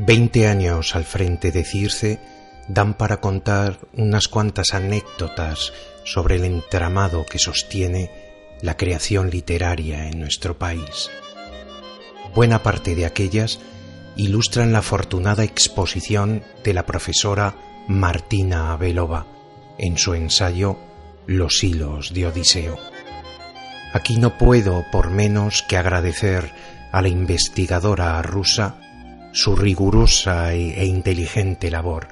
Veinte años al frente de Circe dan para contar unas cuantas anécdotas sobre el entramado que sostiene la creación literaria en nuestro país. Buena parte de aquellas ilustran la afortunada exposición de la profesora Martina Abelova en su ensayo Los hilos de Odiseo. Aquí no puedo por menos que agradecer a la investigadora rusa su rigurosa e inteligente labor,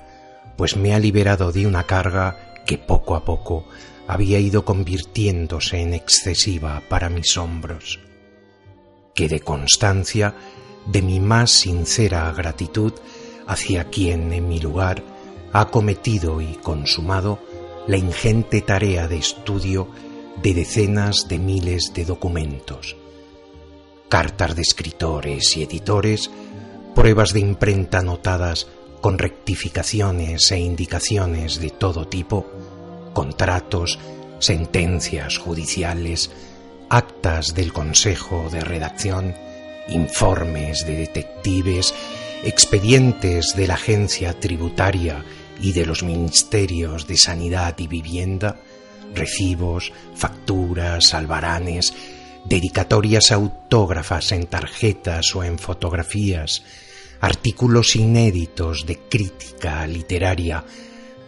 pues me ha liberado de una carga que poco a poco había ido convirtiéndose en excesiva para mis hombros. Que de constancia de mi más sincera gratitud hacia quien en mi lugar ha cometido y consumado la ingente tarea de estudio de decenas de miles de documentos, cartas de escritores y editores, pruebas de imprenta anotadas con rectificaciones e indicaciones de todo tipo, contratos, sentencias judiciales, actas del Consejo de Redacción, informes de detectives, expedientes de la Agencia Tributaria y de los Ministerios de Sanidad y Vivienda, recibos, facturas, albaranes, dedicatorias autógrafas en tarjetas o en fotografías, artículos inéditos de crítica literaria,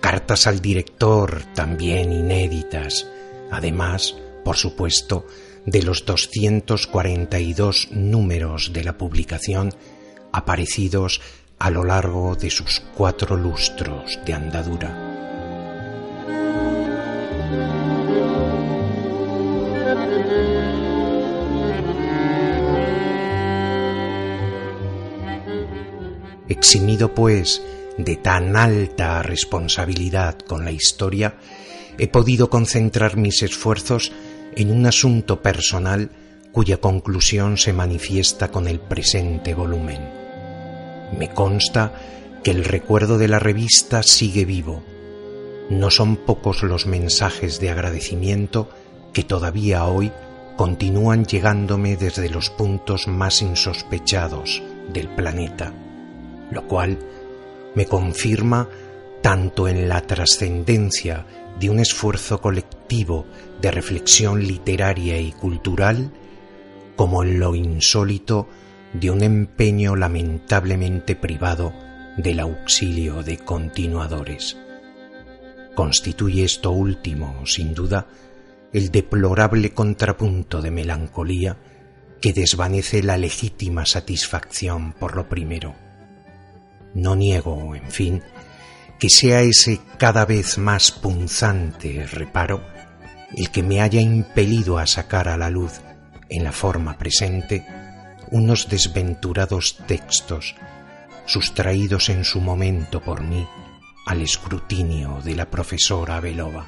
cartas al director también inéditas, además, por supuesto, de los 242 números de la publicación aparecidos a lo largo de sus cuatro lustros de andadura. Eximido, pues, de tan alta responsabilidad con la historia, he podido concentrar mis esfuerzos en un asunto personal cuya conclusión se manifiesta con el presente volumen. Me consta que el recuerdo de la revista sigue vivo. No son pocos los mensajes de agradecimiento que todavía hoy continúan llegándome desde los puntos más insospechados del planeta lo cual me confirma tanto en la trascendencia de un esfuerzo colectivo de reflexión literaria y cultural, como en lo insólito de un empeño lamentablemente privado del auxilio de continuadores. Constituye esto último, sin duda, el deplorable contrapunto de melancolía que desvanece la legítima satisfacción por lo primero. No niego, en fin, que sea ese cada vez más punzante reparo el que me haya impelido a sacar a la luz, en la forma presente, unos desventurados textos sustraídos en su momento por mí al escrutinio de la profesora Belova.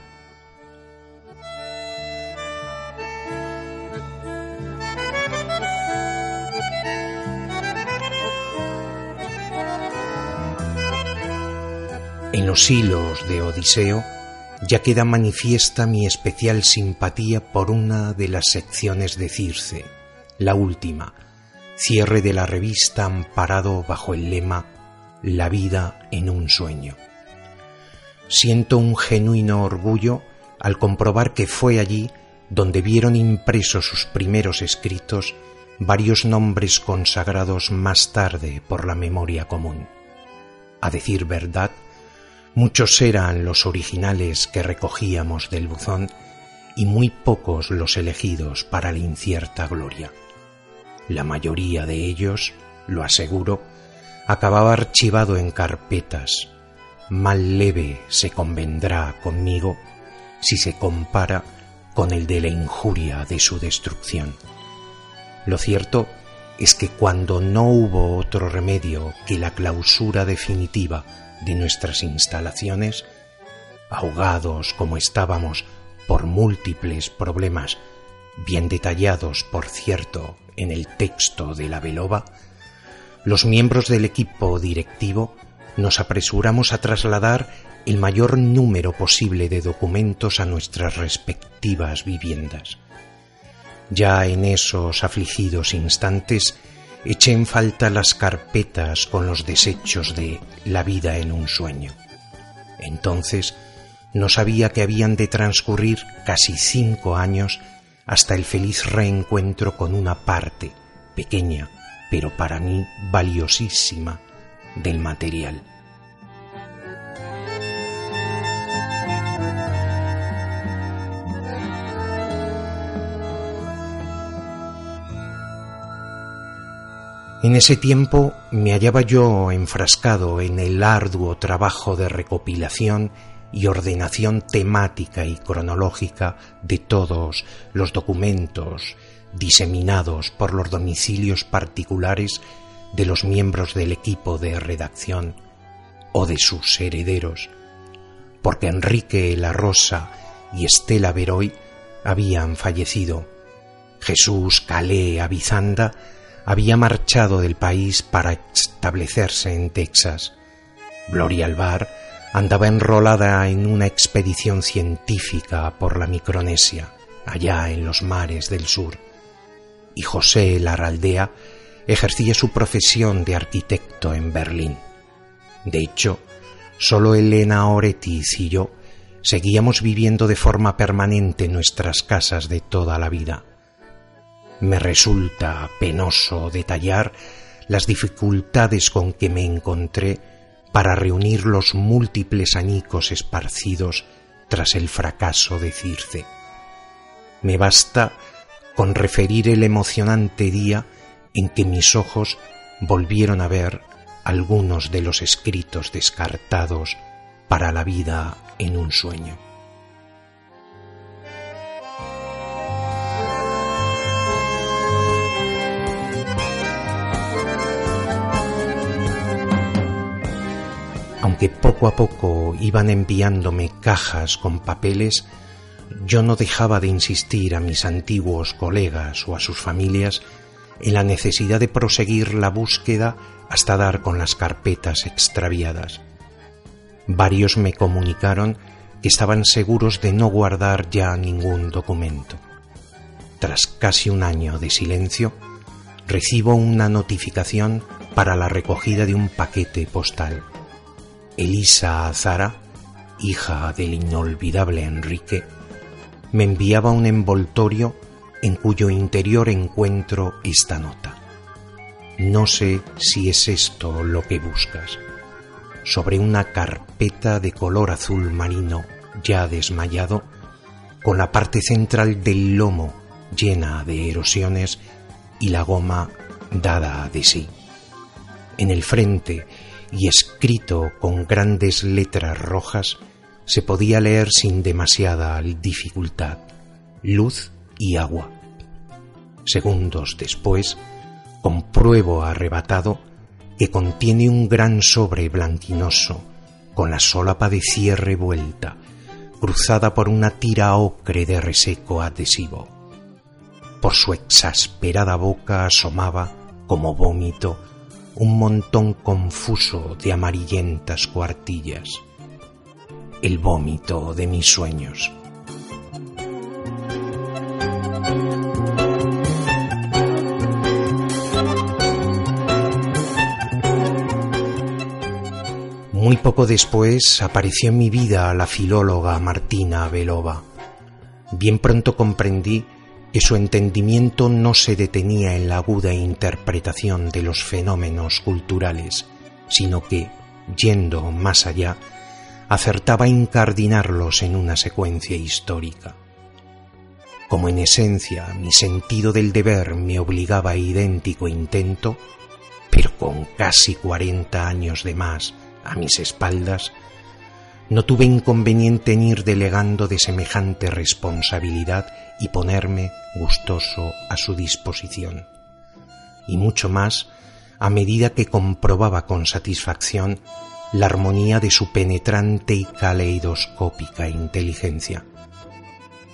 En los hilos de Odiseo ya queda manifiesta mi especial simpatía por una de las secciones de Circe, la última, cierre de la revista amparado bajo el lema La vida en un sueño. Siento un genuino orgullo al comprobar que fue allí donde vieron impresos sus primeros escritos varios nombres consagrados más tarde por la memoria común. A decir verdad, Muchos eran los originales que recogíamos del buzón y muy pocos los elegidos para la incierta gloria. La mayoría de ellos, lo aseguro, acababa archivado en carpetas. Mal leve se convendrá conmigo si se compara con el de la injuria de su destrucción. Lo cierto es que cuando no hubo otro remedio que la clausura definitiva de nuestras instalaciones, ahogados como estábamos por múltiples problemas, bien detallados, por cierto, en el texto de la Belova, los miembros del equipo directivo nos apresuramos a trasladar el mayor número posible de documentos a nuestras respectivas viviendas. Ya en esos afligidos instantes eché en falta las carpetas con los desechos de La vida en un sueño. Entonces no sabía que habían de transcurrir casi cinco años hasta el feliz reencuentro con una parte, pequeña, pero para mí valiosísima, del material. En ese tiempo me hallaba yo enfrascado en el arduo trabajo de recopilación y ordenación temática y cronológica de todos los documentos diseminados por los domicilios particulares de los miembros del equipo de redacción o de sus herederos, porque Enrique La Rosa y Estela Beroy habían fallecido. Jesús Calé Avizanda había marchado del país para establecerse en Texas. Gloria Alvar andaba enrolada en una expedición científica por la Micronesia, allá en los mares del sur, y José Larraldea ejercía su profesión de arquitecto en Berlín. De hecho, solo Elena Oretis y yo seguíamos viviendo de forma permanente en nuestras casas de toda la vida. Me resulta penoso detallar las dificultades con que me encontré para reunir los múltiples añicos esparcidos tras el fracaso de Circe. Me basta con referir el emocionante día en que mis ojos volvieron a ver algunos de los escritos descartados para la vida en un sueño. Aunque poco a poco iban enviándome cajas con papeles, yo no dejaba de insistir a mis antiguos colegas o a sus familias en la necesidad de proseguir la búsqueda hasta dar con las carpetas extraviadas. Varios me comunicaron que estaban seguros de no guardar ya ningún documento. Tras casi un año de silencio, recibo una notificación para la recogida de un paquete postal. Elisa Azara, hija del inolvidable Enrique, me enviaba un envoltorio en cuyo interior encuentro esta nota. No sé si es esto lo que buscas. Sobre una carpeta de color azul marino ya desmayado, con la parte central del lomo llena de erosiones y la goma dada de sí. En el frente y escrito con grandes letras rojas, se podía leer sin demasiada dificultad, luz y agua. Segundos después, compruebo arrebatado que contiene un gran sobre blanquinoso, con la solapa de cierre vuelta, cruzada por una tira ocre de reseco adhesivo. Por su exasperada boca asomaba, como vómito, un montón confuso de amarillentas cuartillas. El vómito de mis sueños. Muy poco después apareció en mi vida la filóloga Martina Belova. Bien pronto comprendí que su entendimiento no se detenía en la aguda interpretación de los fenómenos culturales, sino que, yendo más allá, acertaba a incardinarlos en una secuencia histórica. como en esencia mi sentido del deber me obligaba a idéntico intento, pero con casi cuarenta años de más a mis espaldas, no tuve inconveniente en ir delegando de semejante responsabilidad y ponerme gustoso a su disposición. Y mucho más a medida que comprobaba con satisfacción la armonía de su penetrante y caleidoscópica inteligencia.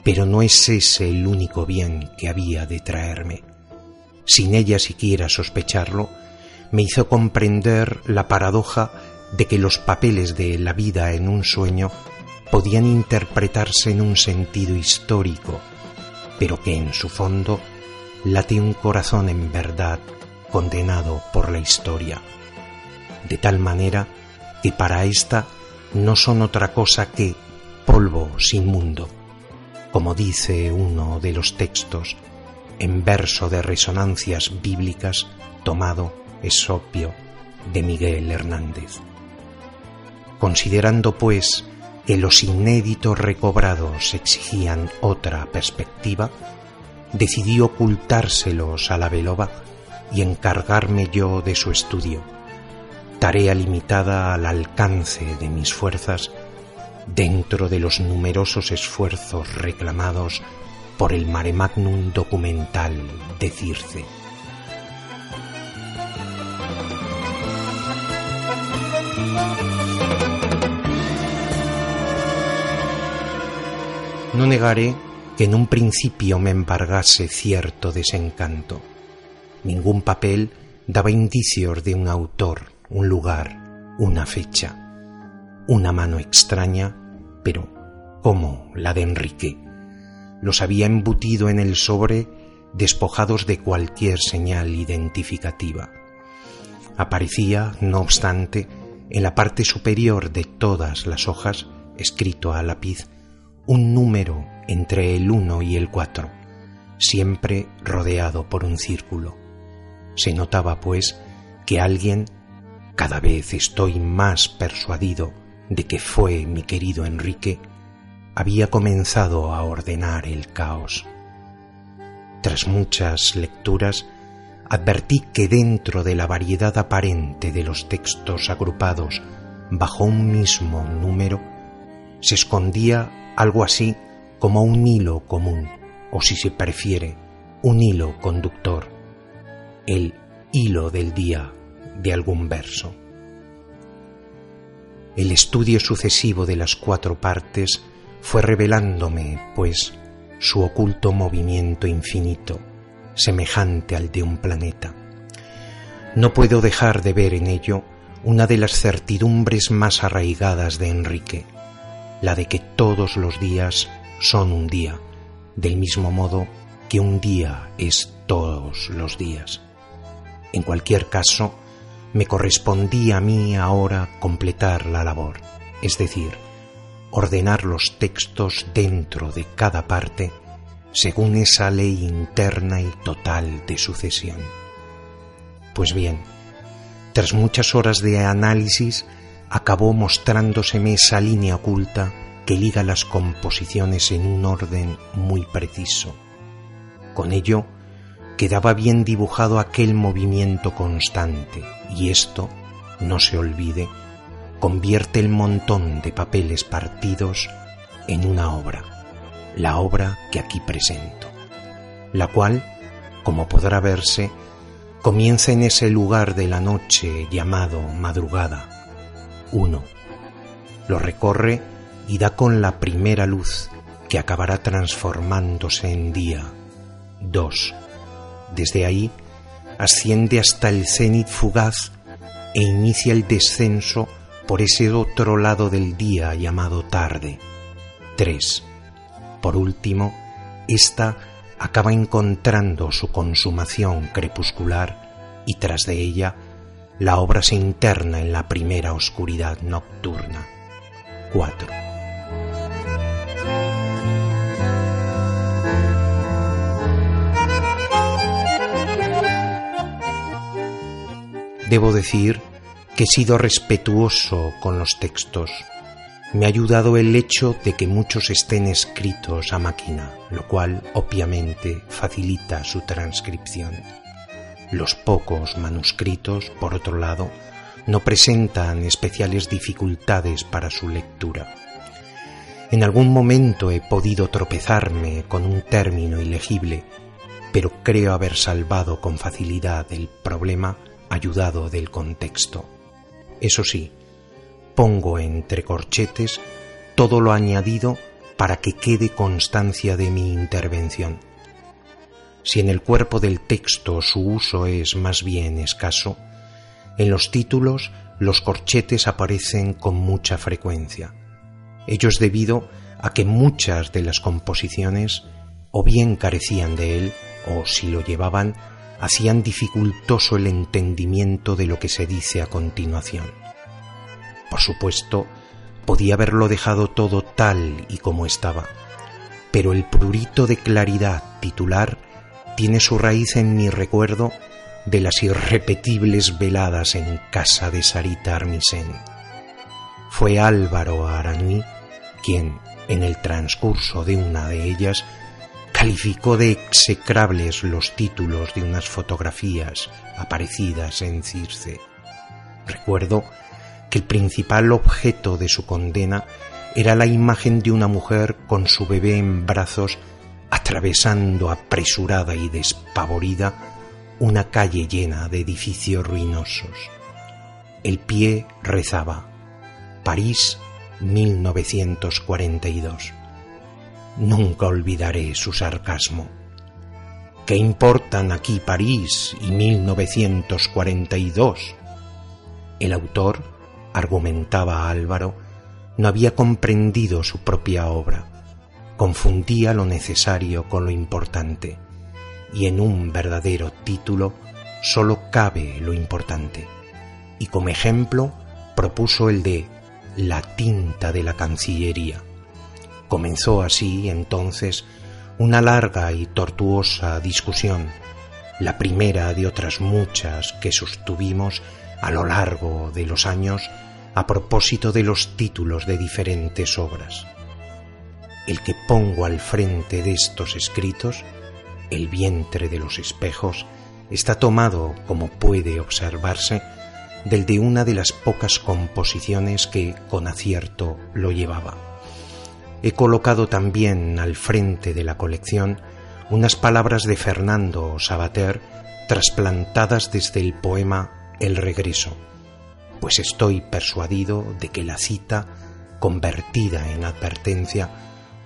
Pero no es ese el único bien que había de traerme. Sin ella siquiera sospecharlo, me hizo comprender la paradoja de que los papeles de la vida en un sueño podían interpretarse en un sentido histórico, pero que en su fondo late un corazón en verdad condenado por la historia, de tal manera que para ésta no son otra cosa que polvo sin mundo, como dice uno de los textos en verso de resonancias bíblicas tomado esopio de Miguel Hernández. Considerando, pues, que los inéditos recobrados exigían otra perspectiva, decidí ocultárselos a la veloba y encargarme yo de su estudio, tarea limitada al alcance de mis fuerzas dentro de los numerosos esfuerzos reclamados por el mare magnum documental de Circe. No negaré que en un principio me embargase cierto desencanto. Ningún papel daba indicios de un autor, un lugar, una fecha. Una mano extraña, pero como la de Enrique. Los había embutido en el sobre despojados de cualquier señal identificativa. Aparecía, no obstante, en la parte superior de todas las hojas, escrito a lápiz, un número entre el 1 y el 4, siempre rodeado por un círculo. Se notaba, pues, que alguien, cada vez estoy más persuadido de que fue mi querido Enrique, había comenzado a ordenar el caos. Tras muchas lecturas, advertí que dentro de la variedad aparente de los textos agrupados bajo un mismo número, se escondía algo así como un hilo común, o si se prefiere, un hilo conductor, el hilo del día de algún verso. El estudio sucesivo de las cuatro partes fue revelándome, pues, su oculto movimiento infinito, semejante al de un planeta. No puedo dejar de ver en ello una de las certidumbres más arraigadas de Enrique, la de que todos los días son un día, del mismo modo que un día es todos los días. En cualquier caso, me correspondía a mí ahora completar la labor, es decir, ordenar los textos dentro de cada parte según esa ley interna y total de sucesión. Pues bien, tras muchas horas de análisis, acabó mostrándoseme esa línea oculta que liga las composiciones en un orden muy preciso. Con ello, quedaba bien dibujado aquel movimiento constante, y esto, no se olvide, convierte el montón de papeles partidos en una obra, la obra que aquí presento, la cual, como podrá verse, comienza en ese lugar de la noche llamado madrugada, 1. Lo recorre y da con la primera luz que acabará transformándose en día. 2. Desde ahí asciende hasta el cenit fugaz e inicia el descenso por ese otro lado del día llamado tarde. 3. Por último, ésta acaba encontrando su consumación crepuscular y tras de ella la obra se interna en la primera oscuridad nocturna. 4. Debo decir que he sido respetuoso con los textos, Me ha ayudado el hecho de que muchos estén escritos a máquina, lo cual obviamente facilita su transcripción. Los pocos manuscritos, por otro lado, no presentan especiales dificultades para su lectura. En algún momento he podido tropezarme con un término ilegible, pero creo haber salvado con facilidad el problema ayudado del contexto. Eso sí, pongo entre corchetes todo lo añadido para que quede constancia de mi intervención. Si en el cuerpo del texto su uso es más bien escaso, en los títulos los corchetes aparecen con mucha frecuencia. Ello es debido a que muchas de las composiciones o bien carecían de él, o si lo llevaban, hacían dificultoso el entendimiento de lo que se dice a continuación. Por supuesto, podía haberlo dejado todo tal y como estaba, pero el prurito de claridad titular tiene su raíz en mi recuerdo de las irrepetibles veladas en casa de Sarita Armisen. Fue Álvaro Aranui quien, en el transcurso de una de ellas, calificó de execrables los títulos de unas fotografías aparecidas en Circe. Recuerdo que el principal objeto de su condena era la imagen de una mujer con su bebé en brazos atravesando apresurada y despavorida una calle llena de edificios ruinosos. El pie rezaba París 1942. Nunca olvidaré su sarcasmo. ¿Qué importan aquí París y 1942? El autor, argumentaba Álvaro, no había comprendido su propia obra, confundía lo necesario con lo importante, y en un verdadero título sólo cabe lo importante. Y como ejemplo propuso el de La tinta de la Cancillería Comenzó así entonces una larga y tortuosa discusión, la primera de otras muchas que sostuvimos a lo largo de los años a propósito de los títulos de diferentes obras. El que pongo al frente de estos escritos, El vientre de los espejos, está tomado, como puede observarse, del de una de las pocas composiciones que con acierto lo llevaba. He colocado también al frente de la colección unas palabras de Fernando Sabater trasplantadas desde el poema El regreso, pues estoy persuadido de que la cita, convertida en advertencia,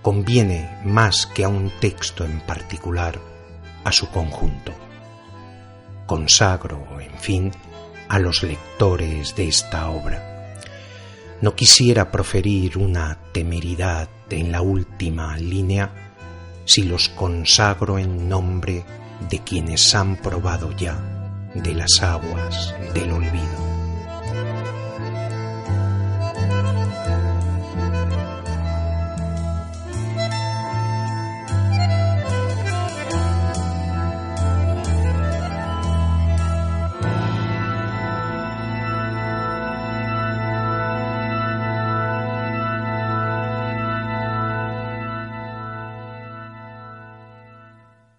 conviene más que a un texto en particular, a su conjunto. Consagro, en fin, a los lectores de esta obra. No quisiera proferir una temeridad en la última línea si los consagro en nombre de quienes han probado ya de las aguas del olvido.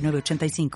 85